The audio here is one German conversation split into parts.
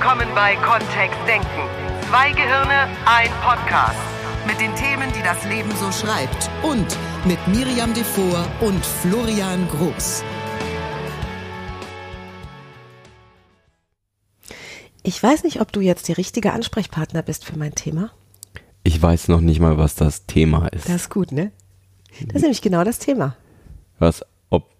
willkommen bei Kontext Denken. Zwei Gehirne, ein Podcast. Mit den Themen, die das Leben so schreibt. Und mit Miriam Devor und Florian Groß. Ich weiß nicht, ob du jetzt der richtige Ansprechpartner bist für mein Thema. Ich weiß noch nicht mal, was das Thema ist. Das ist gut, ne? Das ist nämlich genau das Thema. was, ob,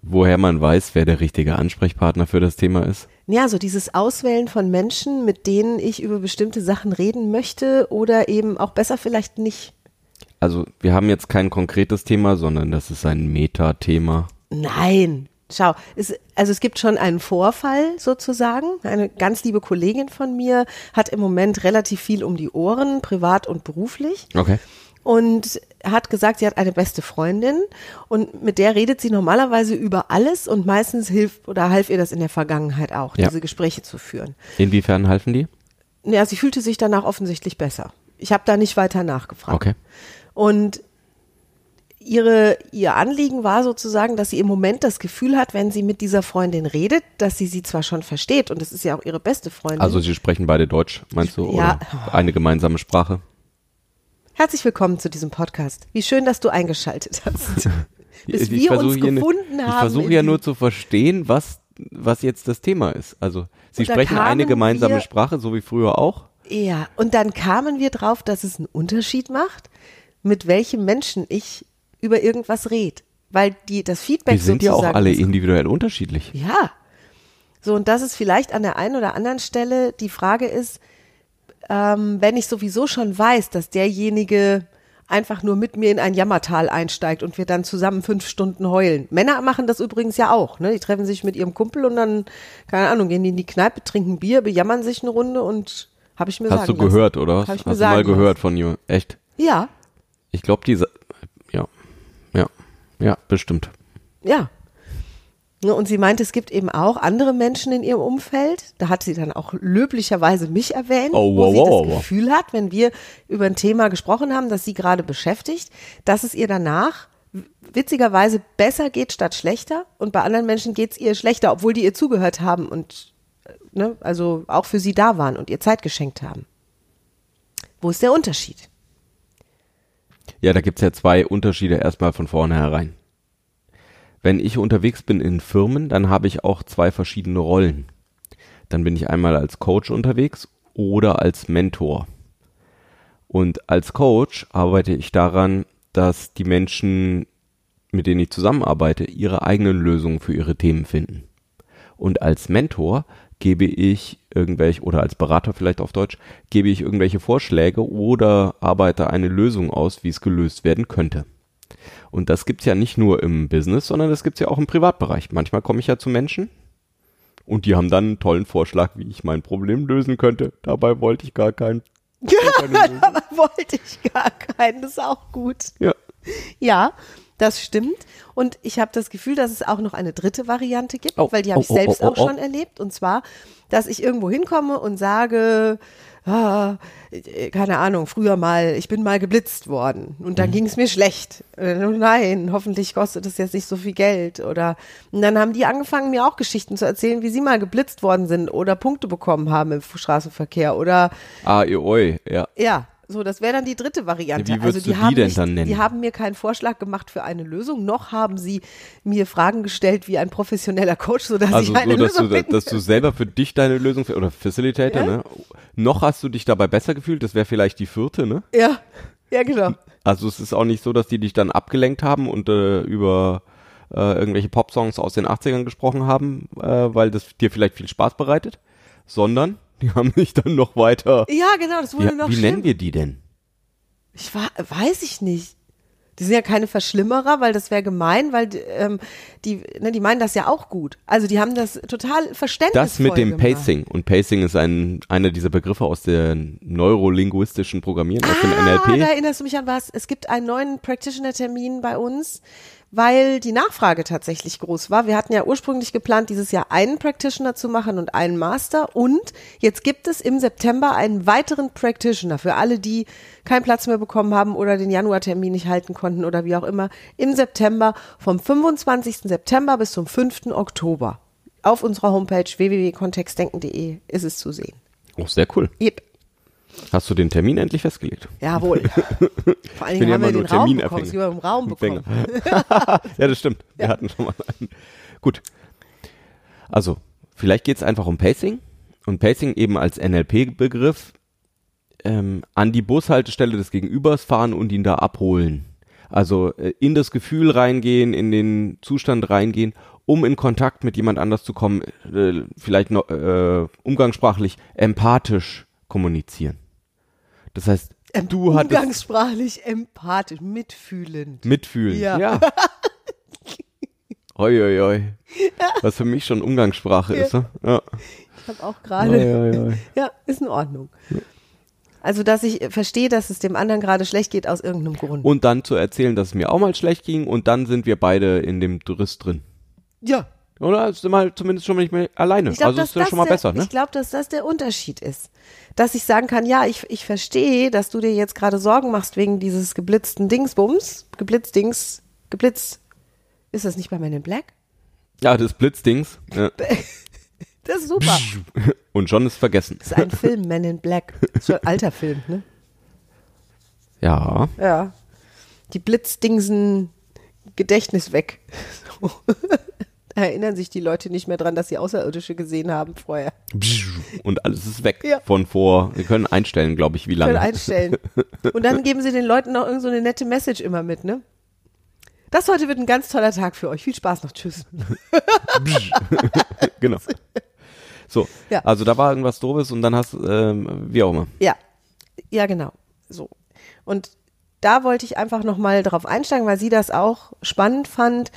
woher man weiß, wer der richtige Ansprechpartner für das Thema ist? Ja, so dieses Auswählen von Menschen, mit denen ich über bestimmte Sachen reden möchte oder eben auch besser vielleicht nicht. Also, wir haben jetzt kein konkretes Thema, sondern das ist ein Metathema. Nein. Schau, es, also es gibt schon einen Vorfall sozusagen. Eine ganz liebe Kollegin von mir hat im Moment relativ viel um die Ohren, privat und beruflich. Okay. Und hat gesagt, sie hat eine beste Freundin und mit der redet sie normalerweise über alles und meistens hilft oder half ihr das in der Vergangenheit auch, Ja. diese Gespräche zu führen. Inwiefern halfen die? Ja, sie fühlte sich danach offensichtlich besser. Ich habe da nicht weiter nachgefragt. Okay. Und ihre, ihr Anliegen war sozusagen, dass sie im Moment das Gefühl hat, wenn sie mit dieser Freundin redet, dass sie sie zwar schon versteht und es ist ja auch ihre beste Freundin. Also, sie sprechen beide Deutsch, meinst du? Ja. Oder eine gemeinsame Sprache? Herzlich willkommen zu diesem Podcast. Wie schön, dass du eingeschaltet hast. Bis Ich- ich wir versuche uns hier ne- gefunden Ich haben. versuche ja nur zu verstehen, was, was jetzt das Thema ist. Also, sie sprechen eine gemeinsame wir- Sprache, so wie früher auch. Ja, und dann kamen wir drauf, dass es einen Unterschied macht, mit welchem Menschen ich über irgendwas rede. Weil die, das Feedback Wir sind ja auch alle individuell unterschiedlich. Ja. So, und das ist vielleicht an der einen oder anderen Stelle die Frage ist, ähm, wenn ich sowieso schon weiß, dass derjenige einfach nur mit mir in ein Jammertal einsteigt und wir dann zusammen fünf Stunden heulen. Männer machen das übrigens ja auch, ne? Die treffen sich mit ihrem Kumpel und dann, keine Ahnung, gehen die in die Kneipe, trinken Bier, bejammern sich eine Runde und habe ich mir Hast du sagen lassen. gehört, oder? was? Hab ich mir Hast du mal gehört von jemand? Echt? lassen. Ja, Ich glaube, diese, ja, ja, ja, bestimmt. Ja. Ne, Und sie meinte, es gibt eben auch andere Menschen in ihrem Umfeld. Da hat sie dann auch löblicherweise mich erwähnt, Oh, wo wow, sie wow, das wow. Gefühl hat, wenn wir über ein Thema gesprochen haben, das sie gerade beschäftigt, dass es ihr danach witzigerweise besser geht statt schlechter. Und bei anderen Menschen geht es ihr schlechter, obwohl die ihr zugehört haben und äh, ne, also auch für sie da waren und ihr Zeit geschenkt haben. Wo ist der Unterschied? Ja, da gibt's ja zwei Unterschiede erstmal von vornherein. Wenn ich unterwegs bin in Firmen, dann habe ich auch zwei verschiedene Rollen. Dann bin ich einmal als Coach unterwegs oder als Mentor. Und als Coach arbeite ich daran, dass die Menschen, mit denen ich zusammenarbeite, ihre eigenen Lösungen für ihre Themen finden. Und als Mentor gebe ich irgendwelche, oder als Berater vielleicht auf Deutsch, gebe ich irgendwelche Vorschläge oder arbeite eine Lösung aus, wie es gelöst werden könnte. Und das gibt's ja nicht nur im Business, sondern das gibt's ja auch im Privatbereich. Manchmal komme ich ja zu Menschen und die haben dann einen tollen Vorschlag, wie ich mein Problem lösen könnte. Dabei wollte ich gar keinen. Aber wollte ich gar keinen, das ist auch gut. Ja. Ja, das stimmt. Und ich habe das Gefühl, dass es auch noch eine dritte Variante gibt, Oh, weil die habe oh, ich oh, selbst oh, oh, auch schon erlebt. Und zwar, dass ich irgendwo hinkomme und sage, ah, äh, keine Ahnung, früher mal, ich bin mal geblitzt worden und Mhm. dann ging es mir schlecht. Äh, Nein, hoffentlich kostet es jetzt nicht so viel Geld. Oder und dann haben die angefangen, mir auch Geschichten zu erzählen, wie sie mal geblitzt worden sind oder Punkte bekommen haben im Straßenverkehr oder Ah, ihr oi, ja. ja, so, das wäre dann die dritte Variante. Wie würdest also die du die haben denn nicht, dann nennen? Die haben mir keinen Vorschlag gemacht für eine Lösung, noch haben sie mir Fragen gestellt wie ein professioneller Coach, sodass Also ich eine so, Lösung du, finden dass du selber für dich deine Lösung, oder Facilitator, Ja. ne? Noch hast du dich dabei besser gefühlt, das wäre vielleicht die vierte, ne? Ja, ja, genau. Also es ist auch nicht so, dass die dich dann abgelenkt haben und äh, über äh, irgendwelche Popsongs aus den 80ern gesprochen haben, äh, weil das dir vielleicht viel Spaß bereitet, sondern die haben dich dann noch weiter. Ja, genau, das wurde Wie, noch wie schlimm. nennen wir die denn? Ich war, weiß ich nicht. Die sind ja keine Verschlimmerer, weil das wäre gemein, weil ähm, die, ne, die meinen das ja auch gut. Also die haben das total verständnisvoll Das mit dem gemacht. Pacing. Und Pacing ist ein, einer dieser Begriffe aus der neurolinguistischen Programmieren, aus dem Ah, NLP. da erinnerst du mich an was. Es gibt einen neuen Practitioner-Termin bei uns, weil die Nachfrage tatsächlich groß war. Wir hatten ja ursprünglich geplant, dieses Jahr einen Practitioner zu machen und einen Master. Und jetzt gibt es im September einen weiteren Practitioner für alle, die keinen Platz mehr bekommen haben oder den Januartermin nicht halten konnten oder wie auch immer. Im September vom 25. September bis zum 5. Oktober. auf unserer Homepage www.kontextdenken.de ist es zu sehen. Oh, sehr cool. Yep. Hast du den Termin endlich festgelegt? Jawohl. Vor allen Dingen ja haben wir den Raum bekommen. Sie haben Raum bekommen. ja, das stimmt. Wir hatten schon mal einen. Gut. Also, vielleicht geht es einfach um Pacing. Und Pacing eben als NLP-Begriff ähm, an die Bushaltestelle des Gegenübers fahren und ihn da abholen. Also äh, in das Gefühl reingehen, in den Zustand reingehen, um in Kontakt mit jemand anders zu kommen, äh, vielleicht noch äh, umgangssprachlich empathisch kommunizieren. Das heißt, du hattest Umgangssprachlich empathisch, mitfühlend. mitfühlen. Ja. Ja. Hoi, hoi, hoi. Was für mich schon Umgangssprache ist. Ne? Ja. Ich habe auch gerade. Ja, ist in Ordnung. Also, dass ich verstehe, dass es dem anderen gerade schlecht geht aus irgendeinem Grund. Und dann zu erzählen, dass es mir auch mal schlecht ging und dann sind wir beide in dem Riss drin. ja. Oder sind wir zumindest schon mal nicht mehr alleine. Ich glaube, also ist ja das schon mal der, besser, ne? Ich glaube, dass das der Unterschied ist. Dass ich sagen kann, ja, ich, ich verstehe, dass du dir jetzt gerade Sorgen machst wegen dieses geblitzten Dingsbums. Geblitzdings, geblitzt. Ist das nicht bei Men in Black? Ja, das Blitzdings. Ja. Das ist super. Und schon ist vergessen. Das ist ein Film, Men in Black. Das ist schon ein alter Film, ne? Ja. Ja. Die Blitzdingsen Gedächtnis weg. So. Erinnern sich die Leute nicht mehr dran, dass sie Außerirdische gesehen haben vorher. Und alles ist weg Ja. von vor. Wir können einstellen, glaube ich, wie Können lange. einstellen. Und dann geben sie den Leuten noch irgend so eine nette Message immer mit, ne? Das heute wird ein ganz toller Tag für euch. Viel Spaß noch. Tschüss. genau. So, Ja. also da war irgendwas doofes und dann hast ähm, wie auch immer. Ja, ja, genau. So. Und da wollte ich einfach nochmal drauf einsteigen, weil sie das auch spannend fand.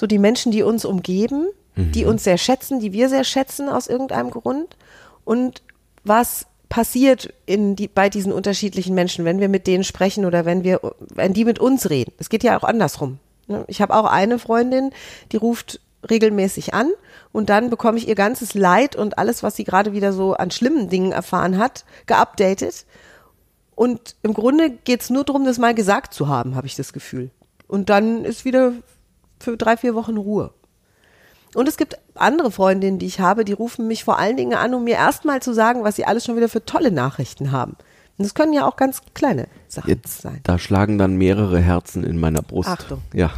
So die Menschen, die uns umgeben, die uns sehr schätzen, die wir sehr schätzen aus irgendeinem Grund. Und was passiert in die, bei diesen unterschiedlichen Menschen, wenn wir mit denen sprechen oder wenn wir, wenn die mit uns reden. Es geht ja auch andersrum. ne? Ich habe auch eine Freundin, die ruft regelmäßig an und dann bekomme ich ihr ganzes Leid und alles, was sie gerade wieder so an schlimmen Dingen erfahren hat, geupdatet. Und im Grunde geht's nur darum, das mal gesagt zu haben, habe ich das Gefühl. Und dann ist wieder für drei, vier Wochen Ruhe. Und es gibt andere Freundinnen, die ich habe, die rufen mich vor allen Dingen an, um mir erstmal zu sagen, was sie alles schon wieder für tolle Nachrichten haben. Und das können ja auch ganz kleine Sachen Jetzt, sein. da schlagen dann mehrere Herzen in meiner Brust. Achtung. Ja.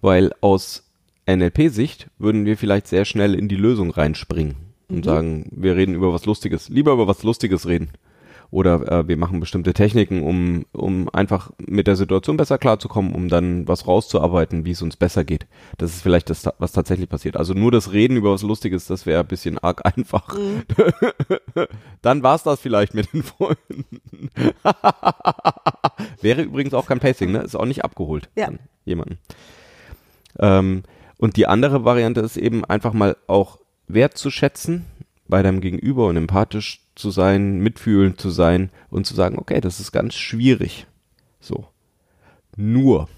Weil aus NLP-Sicht würden wir vielleicht sehr schnell in die Lösung reinspringen und Mhm. sagen, wir reden über was Lustiges. Lieber über was Lustiges reden. Oder äh, wir machen bestimmte Techniken, um, um einfach mit der Situation besser klarzukommen, um dann was rauszuarbeiten, wie es uns besser geht. Das ist vielleicht das, was tatsächlich passiert. Also nur das Reden über was Lustiges, das wäre ein bisschen arg einfach. Mhm. dann war's das vielleicht mit den Freunden. Wäre übrigens auch kein Pacing, ne? Ist auch nicht abgeholt Ja. jemanden. Ähm, und die andere Variante ist eben einfach mal auch wertzuschätzen bei deinem Gegenüber und empathisch zu sein, mitfühlend zu sein und zu sagen, okay, das ist ganz schwierig. So. Nur.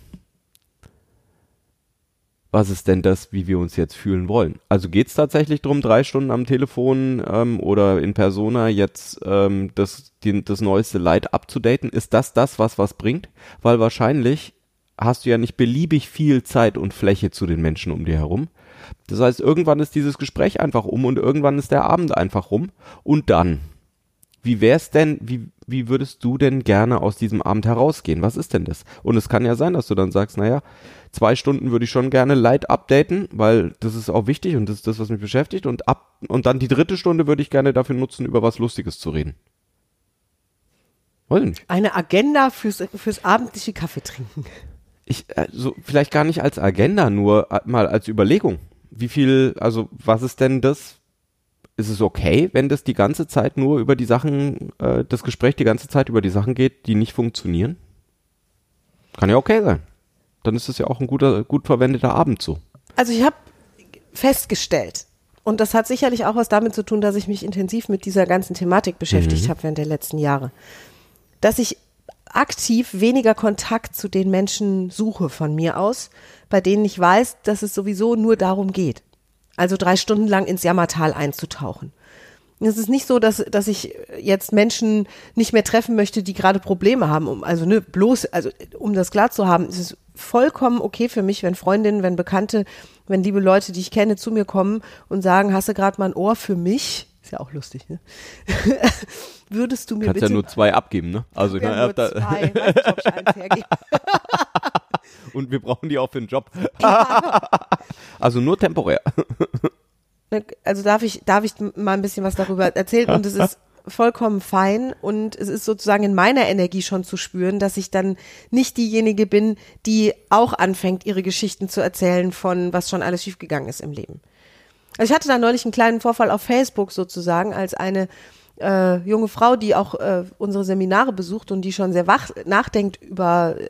Was ist denn das, wie wir uns jetzt fühlen wollen? Also geht es tatsächlich darum, drei Stunden am Telefon ähm, oder in Persona jetzt ähm, das, die, das neueste Leid abzudaten? Ist das das, was was bringt? Weil wahrscheinlich hast du ja nicht beliebig viel Zeit und Fläche zu den Menschen um dir herum. Das heißt, irgendwann ist dieses Gespräch einfach um und irgendwann ist der Abend einfach rum. Und dann, wie wär's denn, wie, wie würdest du denn gerne aus diesem Abend herausgehen? Was ist denn das? Und es kann ja sein, dass du dann sagst, naja, zwei Stunden würde ich schon gerne Light updaten, weil das ist auch wichtig und das ist das, was mich beschäftigt. Und ab, und dann die dritte Stunde würde ich gerne dafür nutzen, über was Lustiges zu reden. Weiß ich nicht. Eine Agenda fürs, fürs abendliche Kaffee trinken. ich, äh, so, vielleicht gar nicht als Agenda, nur äh, mal als Überlegung. Wie viel, also was ist denn das? Ist es okay, wenn das die ganze Zeit nur über die Sachen, äh, das Gespräch die ganze Zeit über die Sachen geht, die nicht funktionieren? Kann ja okay sein. Dann ist es ja auch ein guter, gut verwendeter Abend so. Also ich habe festgestellt, und das hat sicherlich auch was damit zu tun, dass ich mich intensiv mit dieser ganzen Thematik beschäftigt habe während der letzten Jahre, dass ich aktiv weniger Kontakt zu den Menschen suche von mir aus, bei denen ich weiß, dass es sowieso nur darum geht. Also drei Stunden lang ins Jammertal einzutauchen. Es ist nicht so, dass, dass ich jetzt Menschen nicht mehr treffen möchte, die gerade Probleme haben. Um, also ne, bloß, also um das klar zu haben, ist es vollkommen okay für mich, wenn Freundinnen, wenn Bekannte, wenn liebe Leute, die ich kenne, zu mir kommen und sagen, hast du gerade mal ein Ohr für mich? Ist ja auch lustig, ne? Würdest du mir Kannst bitte ja nur zwei abgeben, ne? Also ich ja, meine, nur zwei, weiß nicht, und wir brauchen die auch für den Job. also nur temporär. Ne, Also darf ich, darf ich mal ein bisschen was darüber erzählen und es ist vollkommen fein und es ist sozusagen in meiner Energie schon zu spüren, dass ich dann nicht diejenige bin, die auch anfängt, ihre Geschichten zu erzählen von was schon alles schiefgegangen ist im Leben. Also ich hatte da neulich einen kleinen Vorfall auf Facebook sozusagen, als eine äh, junge Frau, die auch äh, unsere Seminare besucht und die schon sehr wach nachdenkt über äh,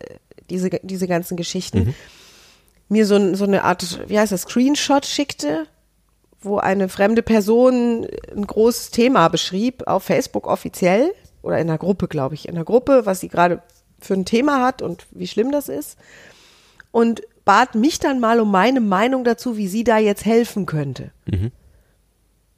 diese, diese ganzen Geschichten, mir so, so eine Art, wie heißt das, Screenshot schickte, wo eine fremde Person ein großes Thema beschrieb, auf Facebook offiziell oder in einer Gruppe, glaube ich, in einer Gruppe, was sie gerade für ein Thema hat und wie schlimm das ist. Und bat mich dann mal um meine Meinung dazu, wie sie da jetzt helfen könnte.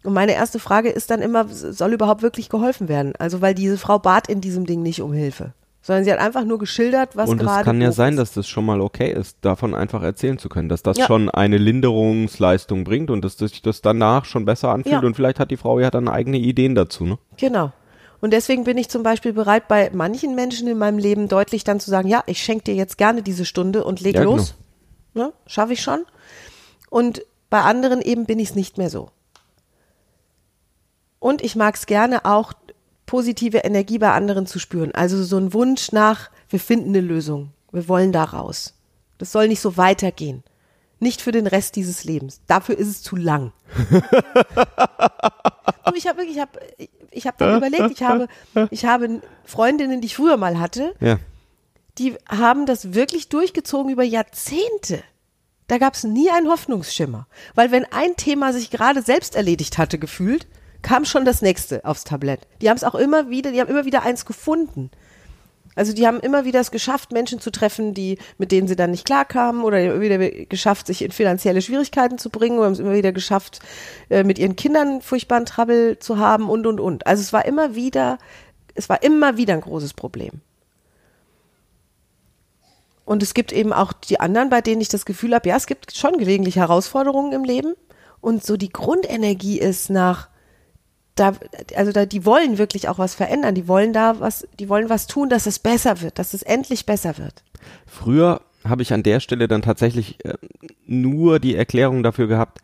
Und meine erste Frage ist dann immer, soll überhaupt wirklich geholfen werden? Also, weil diese Frau bat in diesem Ding nicht um Hilfe, sondern sie hat einfach nur geschildert, was Und gerade es kann ja sein, dass das schon mal okay ist, davon einfach erzählen zu können, dass das Ja. schon eine Linderungsleistung bringt und dass sich das danach schon besser anfühlt Ja. und vielleicht hat die Frau ja dann eigene Ideen dazu, ne? Genau. Und deswegen bin ich zum Beispiel bereit, bei manchen Menschen in meinem Leben deutlich dann zu sagen, ja, ich schenke dir jetzt gerne diese Stunde und leg Ja, los. Ne? Schaffe ich schon. Und bei anderen eben bin ich es nicht mehr so. Und ich mag es gerne auch, positive Energie bei anderen zu spüren. Also so ein Wunsch nach, wir finden eine Lösung. Wir wollen da raus. Das soll nicht so weitergehen. Nicht für den Rest dieses Lebens. Dafür ist es zu lang. Ich habe wirklich, ich habe, ich habe dann überlegt, ich habe, ich habe Freundinnen, die ich früher mal hatte, Ja. die haben das wirklich durchgezogen über Jahrzehnte. Da gab es nie einen Hoffnungsschimmer. Weil wenn ein Thema sich gerade selbst erledigt hatte, gefühlt, kam schon das nächste aufs Tablett. Die haben es auch immer wieder, die haben immer wieder eins gefunden. Also die haben immer wieder es geschafft, Menschen zu treffen, die, mit denen sie dann nicht klarkamen oder immer wieder geschafft, sich in finanzielle Schwierigkeiten zu bringen oder haben es immer wieder geschafft, äh, mit ihren Kindern furchtbaren Trouble zu haben und, und, und. Also es war immer wieder, es war immer wieder ein großes Problem. Und es gibt eben auch die anderen, bei denen ich das Gefühl habe, ja, es gibt schon gelegentlich Herausforderungen im Leben. Und so die Grundenergie ist nach, da, also da, die wollen wirklich auch was verändern. Die wollen da was, die wollen was tun, dass es besser wird, dass es endlich besser wird. Früher habe ich an der Stelle dann tatsächlich äh, nur die Erklärung dafür gehabt,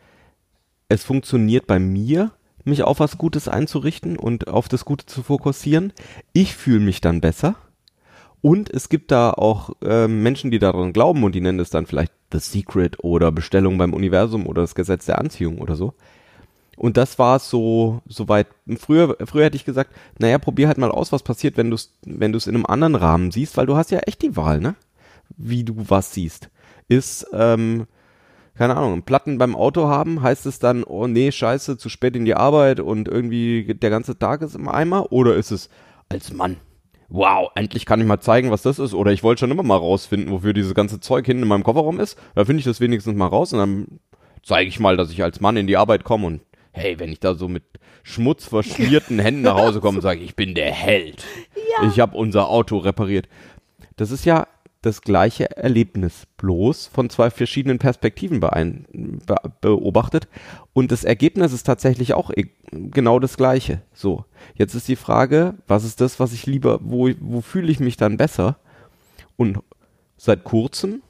es funktioniert bei mir, mich auf was Gutes einzurichten und auf das Gute zu fokussieren. Ich fühle mich dann besser. Und es gibt da auch äh, Menschen, die daran glauben und die nennen es dann vielleicht The Secret oder Bestellung beim Universum oder das Gesetz der Anziehung oder so. Und das war so, soweit. Früher, früher hätte ich gesagt, naja, probier halt mal aus, was passiert, wenn du es, wenn du es in einem anderen Rahmen siehst, weil du hast ja echt die Wahl, ne? Wie du was siehst. Ist, ähm, keine Ahnung, Platten beim Auto haben, heißt es dann, oh nee, scheiße, zu spät in die Arbeit und irgendwie der ganze Tag ist im Eimer? Oder ist es als Mann? Wow, endlich kann ich mal zeigen, was das ist. Oder ich wollte schon immer mal rausfinden, wofür dieses ganze Zeug hinten in meinem Kofferraum ist. Da finde ich das wenigstens mal raus und dann zeige ich mal, dass ich als Mann in die Arbeit komme und hey, wenn ich da so mit schmutzverschmierten Händen nach Hause komme und sage, ich bin der Held. Ich habe unser Auto repariert. Das ist ja das gleiche Erlebnis, bloß von zwei verschiedenen Perspektiven beobachtet. Und das Ergebnis ist tatsächlich auch e- genau das gleiche. So, jetzt ist die Frage, was ist das, was ich lieber, wo, wo fühle ich mich dann besser? Und seit kurzem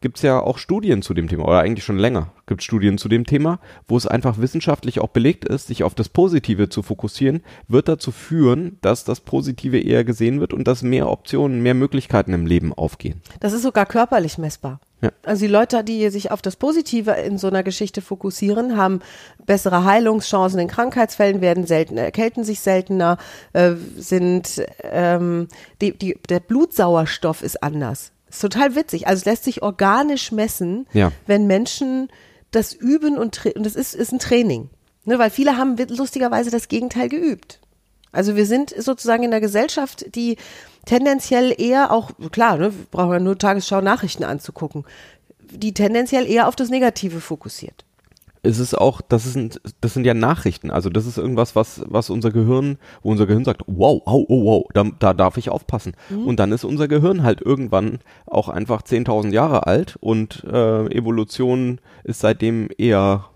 gibt es ja auch Studien zu dem Thema, oder eigentlich schon länger gibt es Studien zu dem Thema, wo es einfach wissenschaftlich auch belegt ist, sich auf das Positive zu fokussieren, wird dazu führen, dass das Positive eher gesehen wird und dass mehr Optionen, mehr Möglichkeiten im Leben aufgehen. Das ist sogar körperlich messbar. Ja. Also die Leute, die sich auf das Positive in so einer Geschichte fokussieren, haben bessere Heilungschancen in Krankheitsfällen, werden seltener, erkälten sich seltener, äh, sind ähm, die, die, der Blutsauerstoff ist anders. Ist total witzig. Also es lässt sich organisch messen, Ja. wenn Menschen das üben und, und das ist, ist ein Training. Ne, weil viele haben lustigerweise das Gegenteil geübt. Also wir sind sozusagen in einer Gesellschaft, die tendenziell eher auch, klar, ne, wir brauchen ja nur Tagesschau Nachrichten anzugucken, die tendenziell eher auf das Negative fokussiert. Es ist auch, das sind, das sind ja Nachrichten. Also das ist irgendwas, was, was unser Gehirn, wo unser Gehirn sagt, wow, oh, oh, wow, da, da darf ich aufpassen. Und dann ist unser Gehirn halt irgendwann auch einfach 10.000 Jahre alt und äh, Evolution ist seitdem eher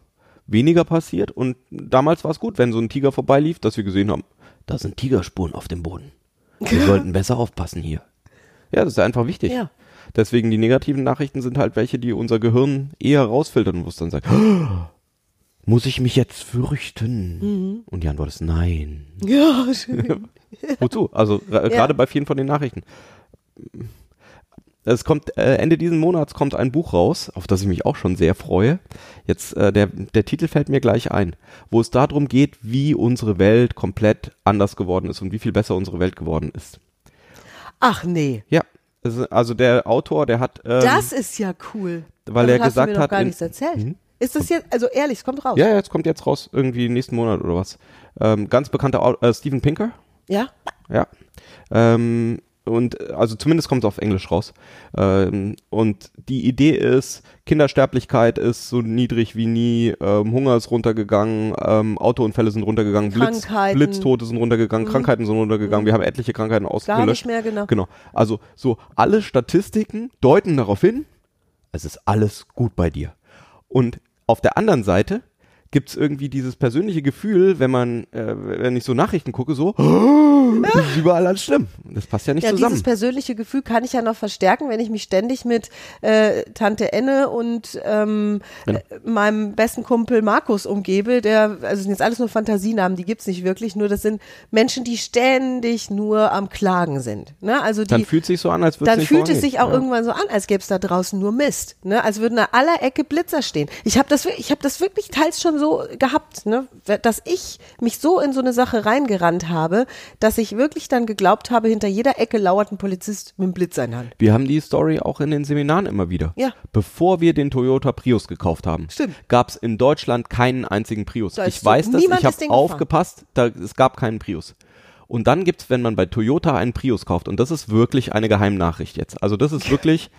weniger passiert. Und damals war es gut, wenn so ein Tiger vorbeilief, dass wir gesehen haben, da sind Tigerspuren auf dem Boden. Wir sollten besser aufpassen hier. Ja, das ist einfach wichtig. Ja. Deswegen die negativen Nachrichten sind halt welche, die unser Gehirn eher rausfiltern und wo es dann sagt, muss ich mich jetzt fürchten? Und die Antwort ist nein. Ja, schön. Wozu? Also äh, gerade bei vielen von den Nachrichten. Es kommt äh, Ende diesen Monats kommt ein Buch raus, auf das ich mich auch schon sehr freue. Jetzt äh, der der Titel fällt mir gleich ein, wo es darum geht, wie unsere Welt komplett anders geworden ist und wie viel besser unsere Welt geworden ist. Ach nee, Ja, also der Autor, der hat ähm, das ist ja cool. weil Davon er gesagt hat, gar in- nichts erzählt. Mhm. Ist das jetzt, also ehrlich, es kommt raus. ja, ja, jetzt kommt jetzt raus irgendwie nächsten Monat oder was. Ähm, ganz bekannter äh, Steven Pinker, Ja? Ja. Ähm, und also zumindest kommt es auf Englisch raus. Ähm, und die Idee ist, Kindersterblichkeit ist so niedrig wie nie, ähm, Hunger ist runtergegangen, ähm, Autounfälle sind runtergegangen, Blitz. Blitztote sind runtergegangen, Krankheiten sind runtergegangen, wir haben etliche Krankheiten Gar ausgelöscht. nicht mehr, genau. Genau. Also so alle Statistiken deuten darauf hin, es ist alles gut bei dir. Und auf der anderen Seite gibt's irgendwie dieses persönliche Gefühl, wenn man, äh, wenn ich so Nachrichten gucke, so, es ist überall alles schlimm. Das passt ja nicht Ja, zusammen. dieses persönliche Gefühl kann ich ja noch verstärken, wenn ich mich ständig mit äh, Tante Enne und ähm, Genau. äh, meinem besten Kumpel Markus umgebe, der, also das sind jetzt alles nur Fantasienamen, die gibt's nicht wirklich, nur das sind Menschen, die ständig nur am Klagen sind. Ne? Also die, dann fühlt sich so an, als würde dann nicht fühlt es sich auch ja. irgendwann so an, als gäbe es da draußen nur Mist. Ne? Als würden an aller Ecke Blitzer stehen. Ich habe das, ich hab das wirklich teils schon so gehabt, ne? dass ich mich so in so eine Sache reingerannt habe, dass ich wirklich dann geglaubt habe, hinter jeder Ecke lauert ein Polizist mit einem Blitzer in Hand. Wir haben die Story auch in den Seminaren immer wieder. Ja. Bevor wir den Toyota Prius gekauft haben, gab es in Deutschland keinen einzigen Prius. Da Ich so weiß das, niemand ich das habe aufgepasst, da, es gab keinen Prius. Und dann gibt's, wenn man bei Toyota einen Prius kauft, und das ist wirklich eine Geheimnachricht jetzt. Also das ist wirklich,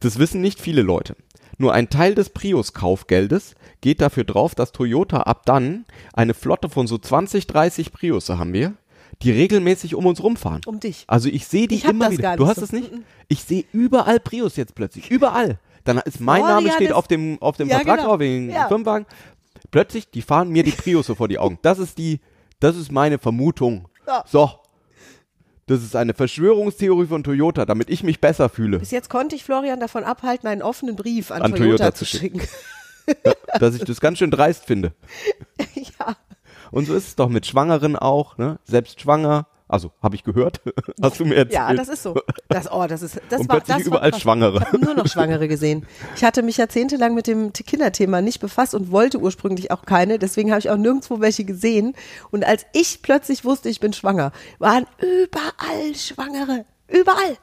das wissen nicht viele Leute. Nur ein Teil des Prius-Kaufgeldes geht dafür drauf, dass Toyota ab dann eine Flotte von so 20, 30 Priusse haben wir, die regelmäßig um uns rumfahren. Um dich. Also ich sehe die Ich hab immer das wieder. gar Du nicht hast so. es nicht? Ich sehe überall Prius jetzt plötzlich. Überall. Dann ist mein Florian Name steht ist- auf dem, auf dem Ja, Vertrag genau. drauf, wegen Ja. Firmenwagen. Plötzlich, die fahren mir die Priusse vor die Augen. Das ist die, das ist meine Vermutung. Ja. So. Das ist eine Verschwörungstheorie von Toyota, damit ich mich besser fühle. Bis jetzt konnte ich Florian davon abhalten, einen offenen Brief an, An Toyota, Toyota zu schicken. dass ich das ganz schön dreist finde. ja. Und so ist es doch mit Schwangeren auch, ne? Selbst schwanger. Also, habe ich gehört. Hast du mir erzählt? Ja, das ist so. Das, oh, das ist, das Und war, plötzlich das überall war. Schwangere. Ich habe nur noch Schwangere gesehen. Ich hatte mich jahrzehntelang mit dem Kinderthema nicht befasst und wollte ursprünglich auch keine. Deswegen habe ich auch nirgendwo welche gesehen. Und als ich plötzlich wusste, ich bin schwanger, waren überall Schwangere. Überall.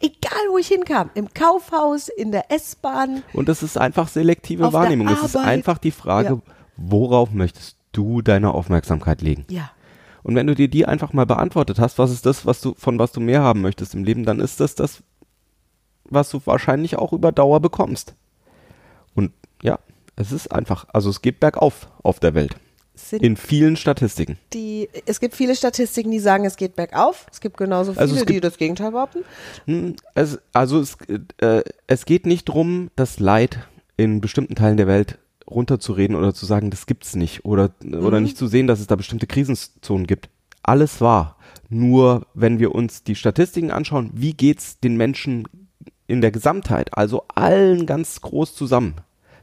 Egal, wo ich hinkam. Im Kaufhaus, in der S-Bahn. Und das ist einfach selektive Wahrnehmung. Es ist einfach die Frage, Ja. worauf möchtest du deine Aufmerksamkeit legen? Ja. Und wenn du dir die einfach mal beantwortet hast, was ist das, was du, von was du mehr haben möchtest im Leben, dann ist das das, was du wahrscheinlich auch über Dauer bekommst. Und ja, es ist einfach, also es geht bergauf auf der Welt. Sind In vielen Statistiken. die, es gibt viele Statistiken, die sagen, es geht bergauf. Es gibt genauso viele, Also es die gibt- das Gegenteil behaupten. Hm, Es, also es, äh, es geht nicht drum, das Leid in bestimmten Teilen der Welt runterzureden oder zu sagen, das gibt's nicht oder, oder nicht zu sehen, dass es da bestimmte Krisenzonen gibt. Alles wahr. Nur wenn wir uns die Statistiken anschauen, wie geht's den Menschen in der Gesamtheit, also allen ganz groß zusammen,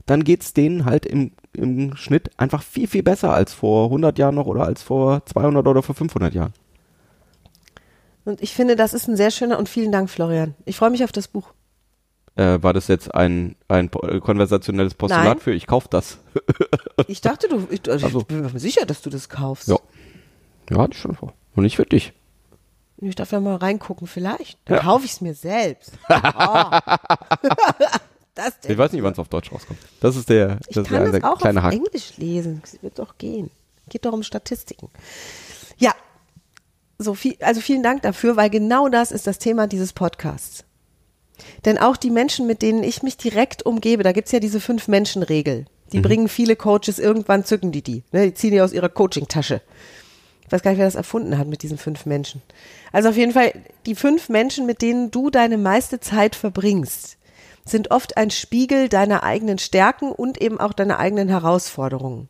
dann geht's denen halt im, im Schnitt einfach viel, viel besser als vor 100 Jahren noch oder als vor 200 oder vor 500 Jahren. Und ich finde, das ist ein sehr schöner und vielen Dank, Florian. Ich freue mich auf das Buch. Äh, war das jetzt ein, ein äh, konversationelles Postulat Nein. für ich kauf das? Ich dachte, du, ich, also Ach so. ich bin mir sicher, dass du das kaufst. Ja. Ja, hatte ich schon vor. Und nicht für dich. Ich darf ja mal reingucken, vielleicht. Dann Ja. kaufe ich es mir selbst. Oh. Ich weiß nicht, wann es auf Deutsch rauskommt. Das ist der, Ich das ist kann der, das auch kleine auf Haken. Englisch lesen. Das wird doch gehen. Geht doch um Statistiken. Ja. So viel, also vielen Dank dafür, weil genau das ist das Thema dieses Podcasts. Denn auch die Menschen, mit denen ich mich direkt umgebe, da gibt's ja diese Fünf-Menschen-Regel, Die bringen viele Coaches, irgendwann zücken die die. Ne? Die ziehen die aus ihrer Coaching-Tasche. Ich weiß gar nicht, wer das erfunden hat mit diesen fünf Menschen. Also auf jeden Fall, die fünf Menschen, mit denen du deine meiste Zeit verbringst, sind oft ein Spiegel deiner eigenen Stärken und eben auch deiner eigenen Herausforderungen.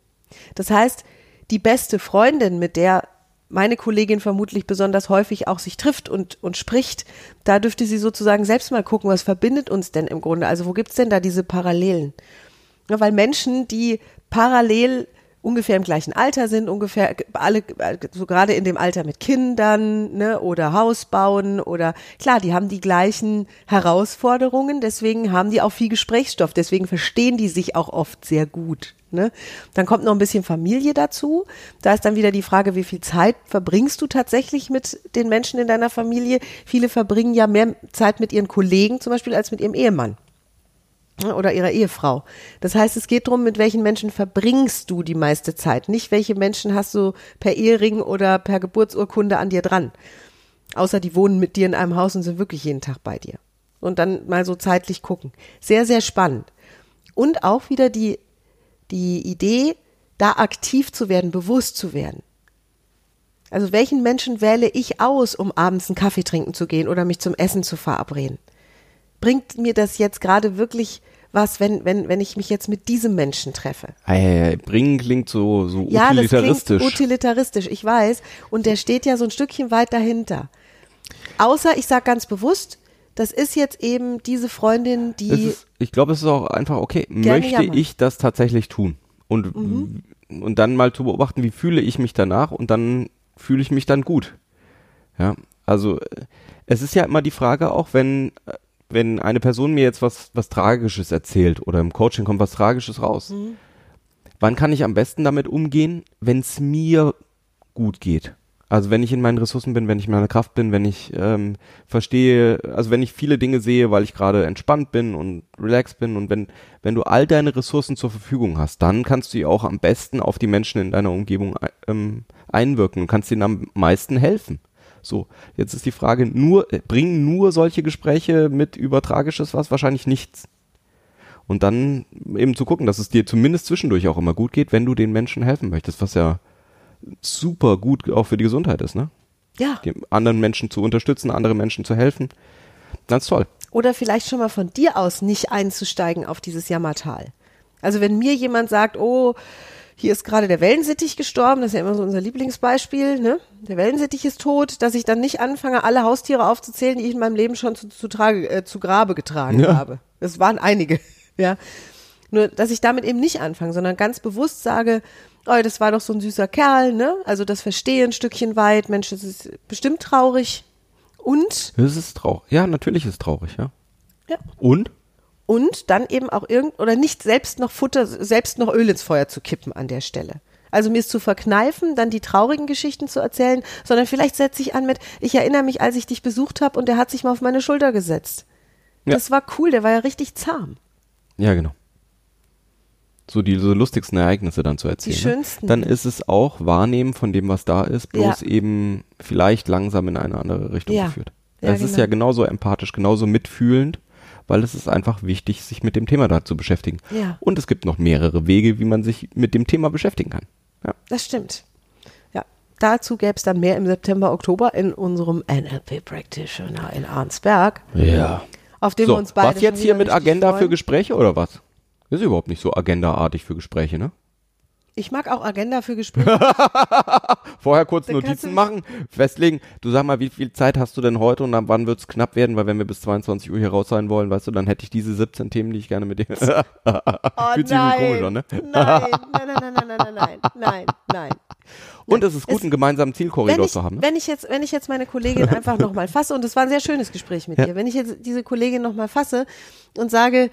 Das heißt, die beste Freundin, mit der meine Kollegin vermutlich besonders häufig auch sich trifft und, und spricht, da dürfte sie sozusagen selbst mal gucken, was verbindet uns denn im Grunde? Also wo gibt's denn da diese Parallelen? Ja, weil Menschen, die parallel ungefähr im gleichen Alter sind, ungefähr alle, so gerade in dem Alter mit Kindern, ne, oder Haus bauen oder klar, die haben die gleichen Herausforderungen, deswegen haben die auch viel Gesprächsstoff, deswegen verstehen die sich auch oft sehr gut. Ne? Dann kommt noch ein bisschen Familie dazu. Da ist dann wieder die Frage, wie viel Zeit verbringst du tatsächlich mit den Menschen in deiner Familie? Viele verbringen ja mehr Zeit mit ihren Kollegen zum Beispiel als mit ihrem Ehemann oder ihrer Ehefrau. Das heißt, es geht darum, mit welchen Menschen verbringst du die meiste Zeit, nicht welche Menschen hast du per Ehering oder per Geburtsurkunde an dir dran. Außer die wohnen mit dir in einem Haus und sind wirklich jeden Tag bei dir. Und dann mal so zeitlich gucken. Sehr, sehr spannend. Und auch wieder die, die Idee, da aktiv zu werden, bewusst zu werden. Also welchen Menschen wähle ich aus, um abends einen Kaffee trinken zu gehen oder mich zum Essen zu verabreden? Bringt mir das jetzt gerade wirklich was, wenn, wenn, wenn ich mich jetzt mit diesem Menschen treffe? Ei, bringen klingt so, so Ja, das utilitaristisch. klingt utilitaristisch, ich weiß. Und der steht ja so ein Stückchen weit dahinter. Außer, ich sage ganz bewusst, das ist jetzt eben diese Freundin, die, ist, ich glaube, es ist auch einfach okay. Möchte jammern. Mhm. ich das tatsächlich tun? Und, und dann mal zu beobachten, wie fühle ich mich danach und dann fühle ich mich dann gut. Ja, also äh, es ist ja immer die Frage auch, wenn, äh, wenn eine Person mir jetzt was, was Tragisches erzählt oder im Coaching kommt was Tragisches raus. Mhm. Wann kann ich am besten damit umgehen, wenn es mir gut geht? Also wenn ich in meinen Ressourcen bin, wenn ich in meiner Kraft bin, wenn ich ähm, verstehe, also wenn ich viele Dinge sehe, weil ich gerade entspannt bin und relaxed bin und wenn, wenn du all deine Ressourcen zur Verfügung hast, dann kannst du ja auch am besten auf die Menschen in deiner Umgebung ähm, einwirken und kannst ihnen am meisten helfen. So, jetzt ist die Frage, nur, äh, bringen nur solche Gespräche mit über Tragisches was? Wahrscheinlich nichts. Und dann eben zu gucken, dass es dir zumindest zwischendurch auch immer gut geht, wenn du den Menschen helfen möchtest, was ja super gut auch für die Gesundheit ist, ne? ja, Die anderen Menschen zu unterstützen, anderen Menschen zu helfen. Ganz toll. oder vielleicht schon mal von dir aus nicht einzusteigen auf dieses Jammertal. Also wenn mir jemand sagt, oh, hier ist gerade der Wellensittich gestorben, das ist ja immer so unser Lieblingsbeispiel, ne? Der Wellensittich ist tot, dass ich dann nicht anfange, alle Haustiere aufzuzählen, die ich in meinem Leben schon zu, zu, trage, äh, zu Grabe getragen Ja. habe. Das waren einige, ja. Nur, dass ich damit eben nicht anfange, sondern ganz bewusst sage, oh, das war doch so ein süßer Kerl, ne? Also das verstehe ein Stückchen weit, Mensch, das ist bestimmt traurig. Und, Das ist traurig. Ja, natürlich ist es traurig, ja. ja, Und? Und dann eben auch irgend oder nicht selbst noch Futter, selbst noch Öl ins Feuer zu kippen an der Stelle. Also mir es zu verkneifen, dann die traurigen Geschichten zu erzählen, sondern vielleicht setze ich an mit, ich erinnere mich, als ich dich besucht habe und der hat sich mal auf meine Schulter gesetzt. Ja. Das war cool, der war ja richtig zahm. Ja, genau. So die so lustigsten Ereignisse dann zu erzählen. schönsten. Ne? Dann ist es auch Wahrnehmen von dem, was da ist, bloß Ja. eben vielleicht langsam in eine andere Richtung Ja. geführt. Ja, es ist genau. ja genauso empathisch, genauso mitfühlend, weil es ist einfach wichtig, sich mit dem Thema da zu beschäftigen. Ja. Und es gibt noch mehrere Wege, wie man sich mit dem Thema beschäftigen kann. Ja. Das stimmt. Ja, dazu gäbe es dann mehr im September, Oktober in unserem NLP Practitioner in Arnsberg, Ja. auf dem So, wir uns beide was jetzt hier mit Agenda für freuen. Gespräche oder was? Ist überhaupt nicht so agendaartig für Gespräche, ne? Ich mag auch Agenda für Gespräche. Vorher kurz Dann Notizen machen, festlegen. Du sag mal, wie viel Zeit hast du denn heute und dann wann wird's knapp werden, weil wenn wir bis 22 Uhr hier raus sein wollen, weißt du, dann hätte ich diese 17 Themen, die ich gerne mit dir. Oh Fühlt sich irgendwie komisch an, ne? Nein, nein, nein, nein, nein, nein, nein, nein, nein. Und es ist gut, Es- einen gemeinsamen Zielkorridor ich, zu haben. Ne? wenn ich jetzt, wenn ich jetzt meine Kollegin einfach nochmal fasse, und es war ein sehr schönes Gespräch mit Ja. dir, wenn ich jetzt diese Kollegin nochmal fasse und sage,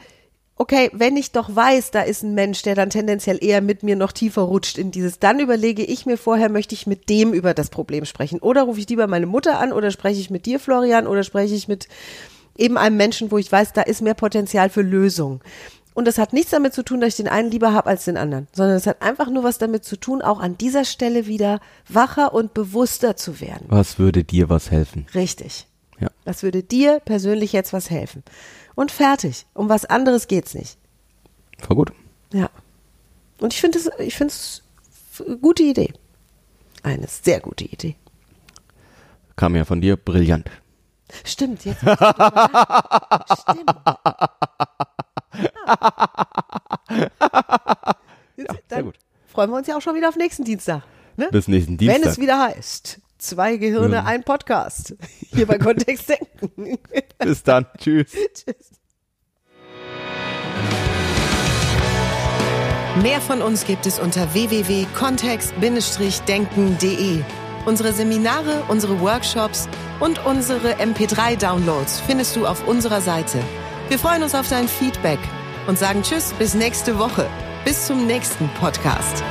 okay, wenn ich doch weiß, da ist ein Mensch, der dann tendenziell eher mit mir noch tiefer rutscht in dieses, dann überlege ich mir vorher, möchte ich mit dem über das Problem sprechen. Oder rufe ich lieber meine Mutter an oder spreche ich mit dir, Florian, oder spreche ich mit eben einem Menschen, wo ich weiß, da ist mehr Potenzial für Lösung. Und das hat nichts damit zu tun, dass ich den einen lieber habe als den anderen, sondern es hat einfach nur was damit zu tun, auch an dieser Stelle wieder wacher und bewusster zu werden. Was würde dir was helfen? Richtig. Ja. Das würde dir persönlich jetzt was helfen. Und fertig. Um was anderes geht's nicht. War gut. Ja. Und ich finde es, ich finde es eine gute Idee. Eine sehr gute Idee. Kam ja von dir brillant. Stimmt, jetzt. Stimmt. Ja. Jetzt, Ja, sehr gut. Freuen wir uns ja auch schon wieder auf nächsten Dienstag. Ne? Bis nächsten Wenn Dienstag. es wieder heißt, zwei Gehirne, ein Podcast. Hier bei Kontext denken. Bis dann. Tschüss. Tschüss. Mehr von uns gibt es unter www.kontext-denken.de. Unsere Seminare, unsere Workshops und unsere MP3-Downloads findest du auf unserer Seite. Wir freuen uns auf dein Feedback und sagen Tschüss bis nächste Woche. Bis zum nächsten Podcast.